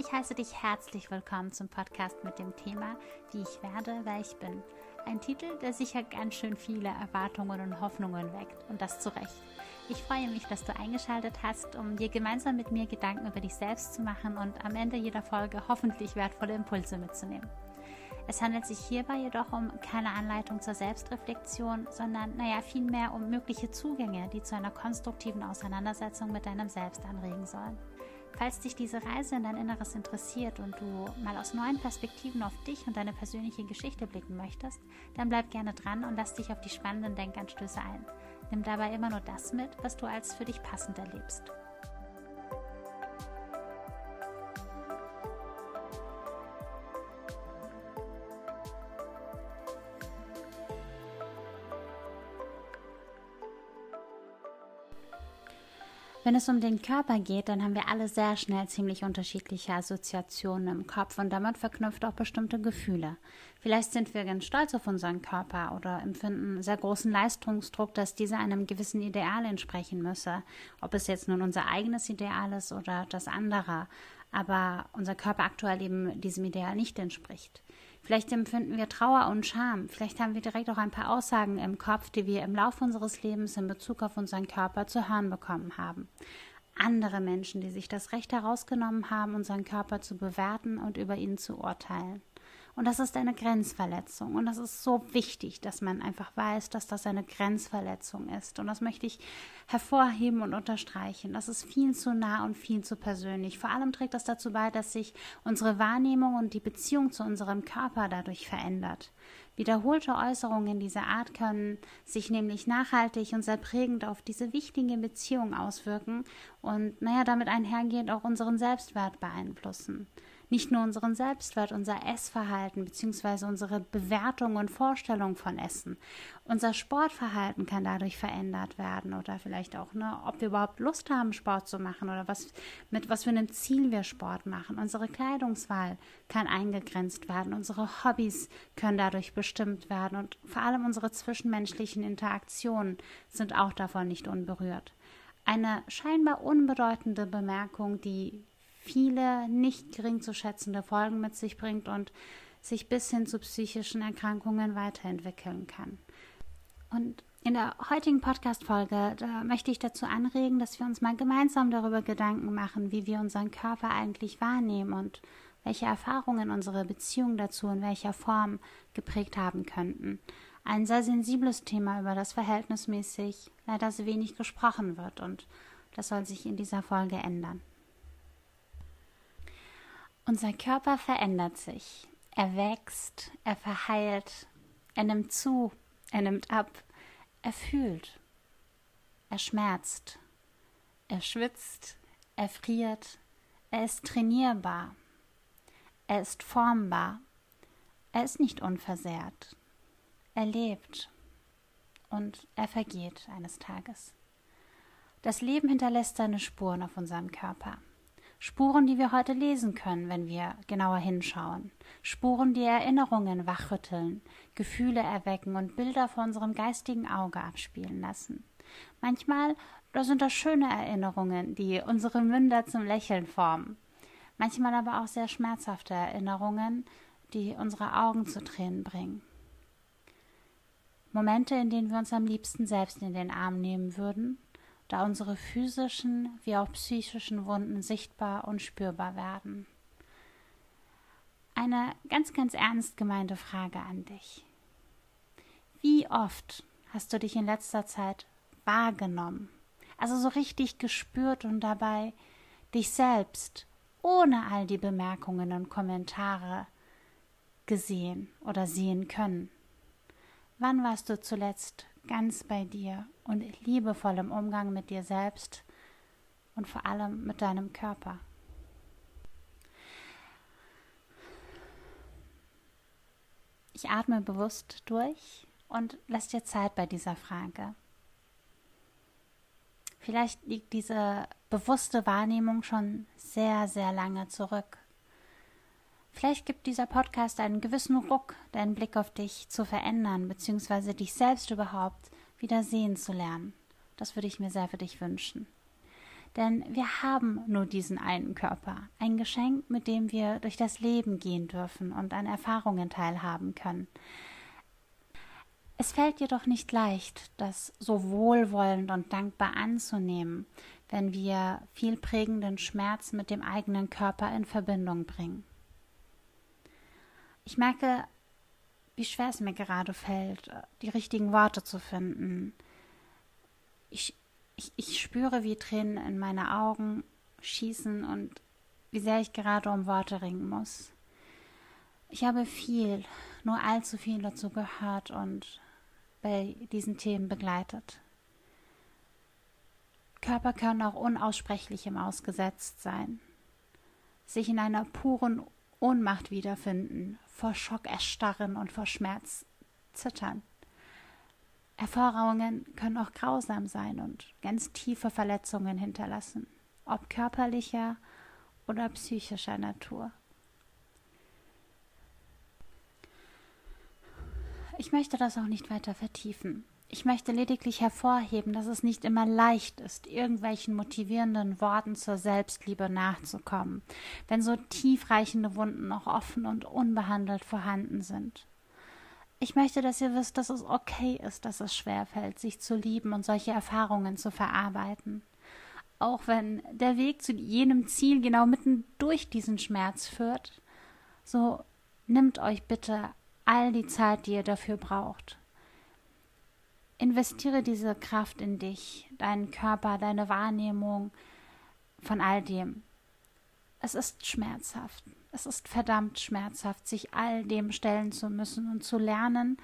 Ich heiße dich herzlich willkommen zum Podcast mit dem Thema Wie ich werde, wer ich bin. Ein Titel, der sicher ganz schön viele Erwartungen und Hoffnungen weckt und das zu Recht. Ich freue mich, dass du eingeschaltet hast, um dir gemeinsam mit mir Gedanken über dich selbst zu machen und am Ende jeder Folge hoffentlich wertvolle Impulse mitzunehmen. Es handelt sich hierbei jedoch um keine Anleitung zur Selbstreflexion, sondern naja, vielmehr um mögliche Zugänge, die zu einer konstruktiven Auseinandersetzung mit deinem Selbst anregen sollen. Falls dich diese Reise in dein Inneres interessiert und du mal aus neuen Perspektiven auf dich und deine persönliche Geschichte blicken möchtest, dann bleib gerne dran und lass dich auf die spannenden Denkanstöße ein. Nimm dabei immer nur das mit, was du als für dich passend erlebst. Wenn es um den Körper geht, dann haben wir alle sehr schnell ziemlich unterschiedliche Assoziationen im Kopf und damit verknüpft auch bestimmte Gefühle. Vielleicht sind wir ganz stolz auf unseren Körper oder empfinden sehr großen Leistungsdruck, dass dieser einem gewissen Ideal entsprechen müsse. Ob es jetzt nun unser eigenes Ideal ist oder das andere, aber unser Körper aktuell eben diesem Ideal nicht entspricht. Vielleicht empfinden wir Trauer und Scham. Vielleicht haben wir direkt auch ein paar Aussagen im Kopf, die wir im Laufe unseres Lebens in Bezug auf unseren Körper zu hören bekommen haben. Andere Menschen, die sich das Recht herausgenommen haben, unseren Körper zu bewerten und über ihn zu urteilen. Und das ist eine Grenzverletzung. Und das ist so wichtig, dass man einfach weiß, dass das eine Grenzverletzung ist. Und das möchte ich hervorheben und unterstreichen. Das ist viel zu nah und viel zu persönlich. Vor allem trägt das dazu bei, dass sich unsere Wahrnehmung und die Beziehung zu unserem Körper dadurch verändert. Wiederholte Äußerungen dieser Art können sich nämlich nachhaltig und sehr prägend auf diese wichtige Beziehung auswirken und, naja, damit einhergehend auch unseren Selbstwert beeinflussen nicht nur unseren Selbstwert, unser Essverhalten bzw. unsere Bewertung und Vorstellung von Essen. Unser Sportverhalten kann dadurch verändert werden oder vielleicht auch, ne, ob wir überhaupt Lust haben, Sport zu machen oder was, mit was für einem Ziel wir Sport machen. Unsere Kleidungswahl kann eingegrenzt werden, unsere Hobbys können dadurch bestimmt werden und vor allem unsere zwischenmenschlichen Interaktionen sind auch davon nicht unberührt. Eine scheinbar unbedeutende Bemerkung, die viele nicht gering zu schätzende Folgen mit sich bringt und sich bis hin zu psychischen Erkrankungen weiterentwickeln kann. Und in der heutigen Podcast-Folge möchte ich dazu anregen, dass wir uns mal gemeinsam darüber Gedanken machen, wie wir unseren Körper eigentlich wahrnehmen und welche Erfahrungen unsere Beziehung dazu in welcher Form geprägt haben könnten. Ein sehr sensibles Thema, über das verhältnismäßig leider so wenig gesprochen wird und das soll sich in dieser Folge ändern. Unser Körper verändert sich. Er wächst, er verheilt, er nimmt zu, er nimmt ab, er fühlt, er schmerzt, er schwitzt, er friert, er ist trainierbar, er ist formbar, er ist nicht unversehrt, er lebt und er vergeht eines Tages. Das Leben hinterlässt seine Spuren auf unserem Körper. Spuren, die wir heute lesen können, wenn wir genauer hinschauen. Spuren, die Erinnerungen wachrütteln, Gefühle erwecken und Bilder vor unserem geistigen Auge abspielen lassen. Manchmal da sind das schöne Erinnerungen, die unsere Münder zum Lächeln formen. Manchmal aber auch sehr schmerzhafte Erinnerungen, die unsere Augen zu Tränen bringen. Momente, in denen wir uns am liebsten selbst in den Arm nehmen würden da unsere physischen wie auch psychischen Wunden sichtbar und spürbar werden. Eine ganz, ganz ernst gemeinte Frage an dich. Wie oft hast du dich in letzter Zeit wahrgenommen, also so richtig gespürt und dabei dich selbst ohne all die Bemerkungen und Kommentare gesehen oder sehen können? Wann warst du zuletzt ganz bei dir und liebevoll im Umgang mit dir selbst und vor allem mit deinem Körper. Ich atme bewusst durch und lass dir Zeit bei dieser Frage. Vielleicht liegt diese bewusste Wahrnehmung schon sehr, sehr lange zurück. Vielleicht gibt dieser Podcast einen gewissen Ruck, deinen Blick auf dich zu verändern, beziehungsweise dich selbst überhaupt wieder sehen zu lernen. Das würde ich mir sehr für dich wünschen. Denn wir haben nur diesen einen Körper, ein Geschenk, mit dem wir durch das Leben gehen dürfen und an Erfahrungen teilhaben können. Es fällt jedoch nicht leicht, das so wohlwollend und dankbar anzunehmen, wenn wir viel prägenden Schmerz mit dem eigenen Körper in Verbindung bringen. Ich merke, wie schwer es mir gerade fällt, die richtigen Worte zu finden. Ich, ich, ich spüre, wie Tränen in meine Augen schießen und wie sehr ich gerade um Worte ringen muss. Ich habe viel, nur allzu viel dazu gehört und bei diesen Themen begleitet. Körper können auch unaussprechlichem ausgesetzt sein, sich in einer puren Ohnmacht wiederfinden, vor Schock erstarren und vor Schmerz zittern. Erfahrungen können auch grausam sein und ganz tiefe Verletzungen hinterlassen, ob körperlicher oder psychischer Natur. Ich möchte das auch nicht weiter vertiefen. Ich möchte lediglich hervorheben, dass es nicht immer leicht ist, irgendwelchen motivierenden Worten zur Selbstliebe nachzukommen, wenn so tiefreichende Wunden noch offen und unbehandelt vorhanden sind. Ich möchte, dass ihr wisst, dass es okay ist, dass es schwerfällt, sich zu lieben und solche Erfahrungen zu verarbeiten. Auch wenn der Weg zu jenem Ziel genau mitten durch diesen Schmerz führt, so nimmt euch bitte all die Zeit, die ihr dafür braucht. Investiere diese Kraft in dich, deinen Körper, deine Wahrnehmung von all dem. Es ist schmerzhaft. Es ist verdammt schmerzhaft, sich all dem stellen zu müssen und zu lernen,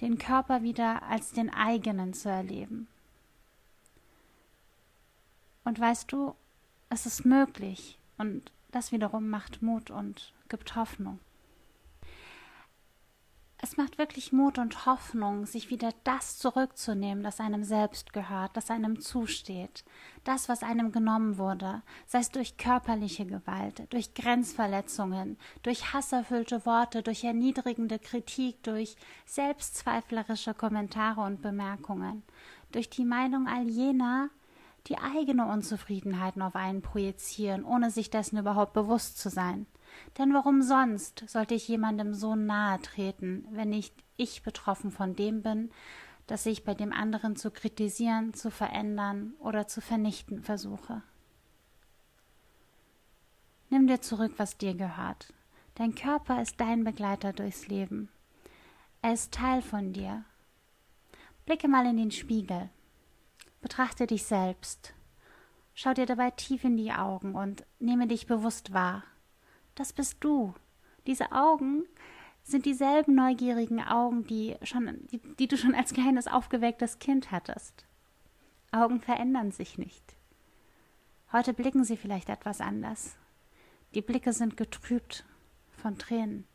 den Körper wieder als den eigenen zu erleben. Und weißt du, es ist möglich und das wiederum macht Mut und gibt Hoffnung. Es macht wirklich Mut und Hoffnung, sich wieder das zurückzunehmen, das einem selbst gehört, das einem zusteht, das, was einem genommen wurde, sei es durch körperliche Gewalt, durch Grenzverletzungen, durch hasserfüllte Worte, durch erniedrigende Kritik, durch selbstzweiflerische Kommentare und Bemerkungen, durch die Meinung all jener, die eigene Unzufriedenheiten auf einen projizieren, ohne sich dessen überhaupt bewusst zu sein. Denn warum sonst sollte ich jemandem so nahe treten, wenn nicht ich betroffen von dem bin, das ich bei dem anderen zu kritisieren, zu verändern oder zu vernichten versuche? Nimm dir zurück, was dir gehört. Dein Körper ist dein Begleiter durchs Leben. Er ist Teil von dir. Blicke mal in den Spiegel. Betrachte dich selbst. Schau dir dabei tief in die Augen und nehme dich bewusst wahr das bist du. Diese Augen sind dieselben neugierigen Augen, die, schon, die, die du schon als kleines aufgewecktes Kind hattest. Augen verändern sich nicht. Heute blicken sie vielleicht etwas anders. Die Blicke sind getrübt von Tränen,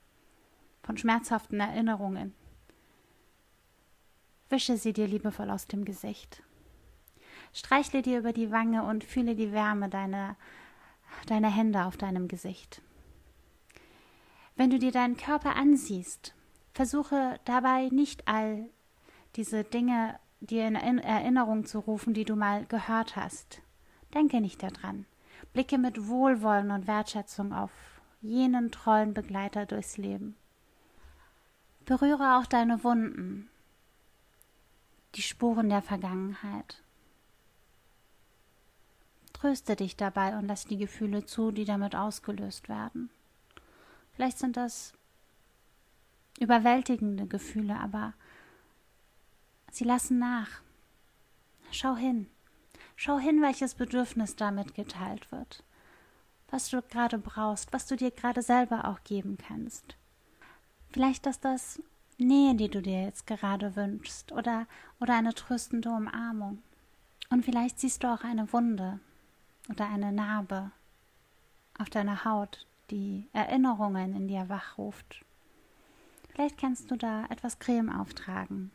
von schmerzhaften Erinnerungen. Wische sie dir liebevoll aus dem Gesicht. Streichle dir über die Wange und fühle die Wärme deiner, deiner Hände auf deinem Gesicht. Wenn du dir deinen Körper ansiehst, versuche dabei nicht all diese Dinge dir in Erinnerung zu rufen, die du mal gehört hast. Denke nicht daran. Blicke mit Wohlwollen und Wertschätzung auf jenen treuen Begleiter durchs Leben. Berühre auch deine Wunden, die Spuren der Vergangenheit. Tröste dich dabei und lass die Gefühle zu, die damit ausgelöst werden. Vielleicht sind das überwältigende Gefühle, aber sie lassen nach. Schau hin. Schau hin, welches Bedürfnis damit geteilt wird. Was du gerade brauchst, was du dir gerade selber auch geben kannst. Vielleicht ist das Nähe, die du dir jetzt gerade wünschst, oder, oder eine tröstende Umarmung. Und vielleicht siehst du auch eine Wunde oder eine Narbe auf deiner Haut, die Erinnerungen in dir wachruft. Vielleicht kannst du da etwas Creme auftragen,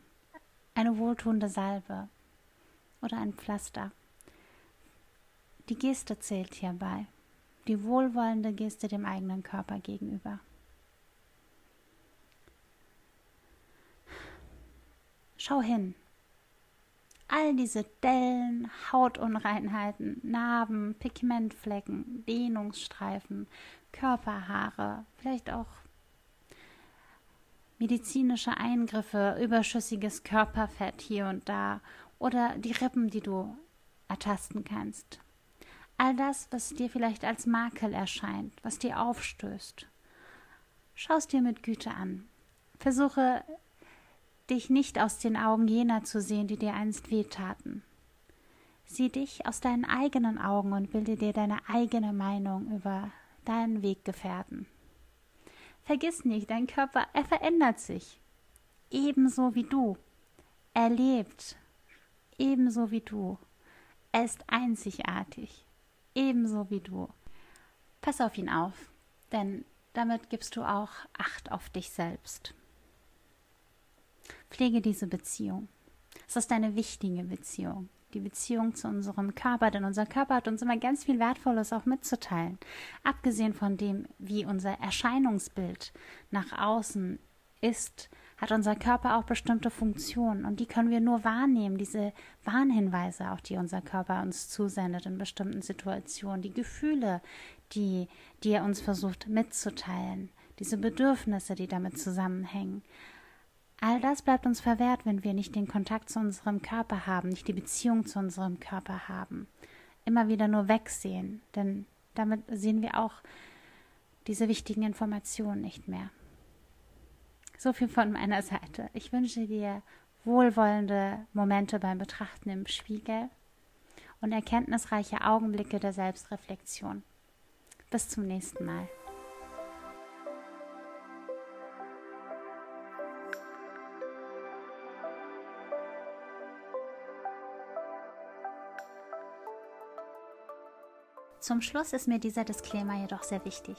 eine wohltuende Salbe oder ein Pflaster. Die Geste zählt hierbei, die wohlwollende Geste dem eigenen Körper gegenüber. Schau hin. all diese Dellen, Hautunreinheiten, Narben, Pigmentflecken, Dehnungsstreifen, Körperhaare, vielleicht auch medizinische Eingriffe, überschüssiges Körperfett hier und da oder die Rippen, die du ertasten kannst. All das, was dir vielleicht als Makel erscheint, was dir aufstößt. Schau es dir mit Güte an. Versuche dich nicht aus den Augen jener zu sehen, die dir einst wehtaten. Sieh dich aus deinen eigenen Augen und bilde dir deine eigene Meinung über deinen Weggefährten. Vergiss nicht, dein Körper, er verändert sich. Ebenso wie du. Er lebt. Ebenso wie du. Er ist einzigartig. Ebenso wie du. Pass auf ihn auf, denn damit gibst du auch Acht auf dich selbst. Pflege diese Beziehung. Es ist eine wichtige Beziehung. Die Beziehung zu unserem Körper, denn unser Körper hat uns immer ganz viel Wertvolles auch mitzuteilen. Abgesehen von dem, wie unser Erscheinungsbild nach außen ist, hat unser Körper auch bestimmte Funktionen und die können wir nur wahrnehmen, diese Warnhinweise, auch die unser Körper uns zusendet in bestimmten Situationen, die Gefühle, die, die er uns versucht mitzuteilen, diese Bedürfnisse, die damit zusammenhängen. All das bleibt uns verwehrt, wenn wir nicht den Kontakt zu unserem Körper haben, nicht die Beziehung zu unserem Körper haben. Immer wieder nur wegsehen, denn damit sehen wir auch diese wichtigen Informationen nicht mehr. So viel von meiner Seite. Ich wünsche dir wohlwollende Momente beim Betrachten im Spiegel und erkenntnisreiche Augenblicke der Selbstreflexion. Bis zum nächsten Mal. Zum Schluss ist mir dieser Disclaimer jedoch sehr wichtig.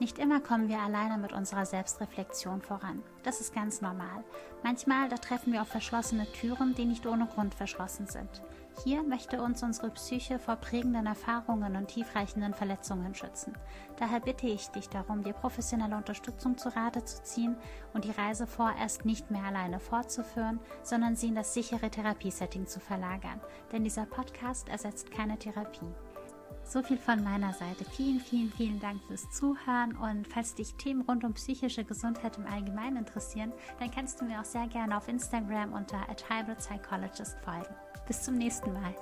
Nicht immer kommen wir alleine mit unserer Selbstreflexion voran. Das ist ganz normal. Manchmal da treffen wir auf verschlossene Türen, die nicht ohne Grund verschlossen sind. Hier möchte uns unsere Psyche vor prägenden Erfahrungen und tiefreichenden Verletzungen schützen. Daher bitte ich dich darum, dir professionelle Unterstützung zu Rate zu ziehen und die Reise vorerst nicht mehr alleine fortzuführen, sondern sie in das sichere Therapiesetting zu verlagern. Denn dieser Podcast ersetzt keine Therapie. So viel von meiner Seite. Vielen, vielen, vielen Dank fürs Zuhören und falls dich Themen rund um psychische Gesundheit im Allgemeinen interessieren, dann kannst du mir auch sehr gerne auf Instagram unter a Psychologist folgen. Bis zum nächsten Mal.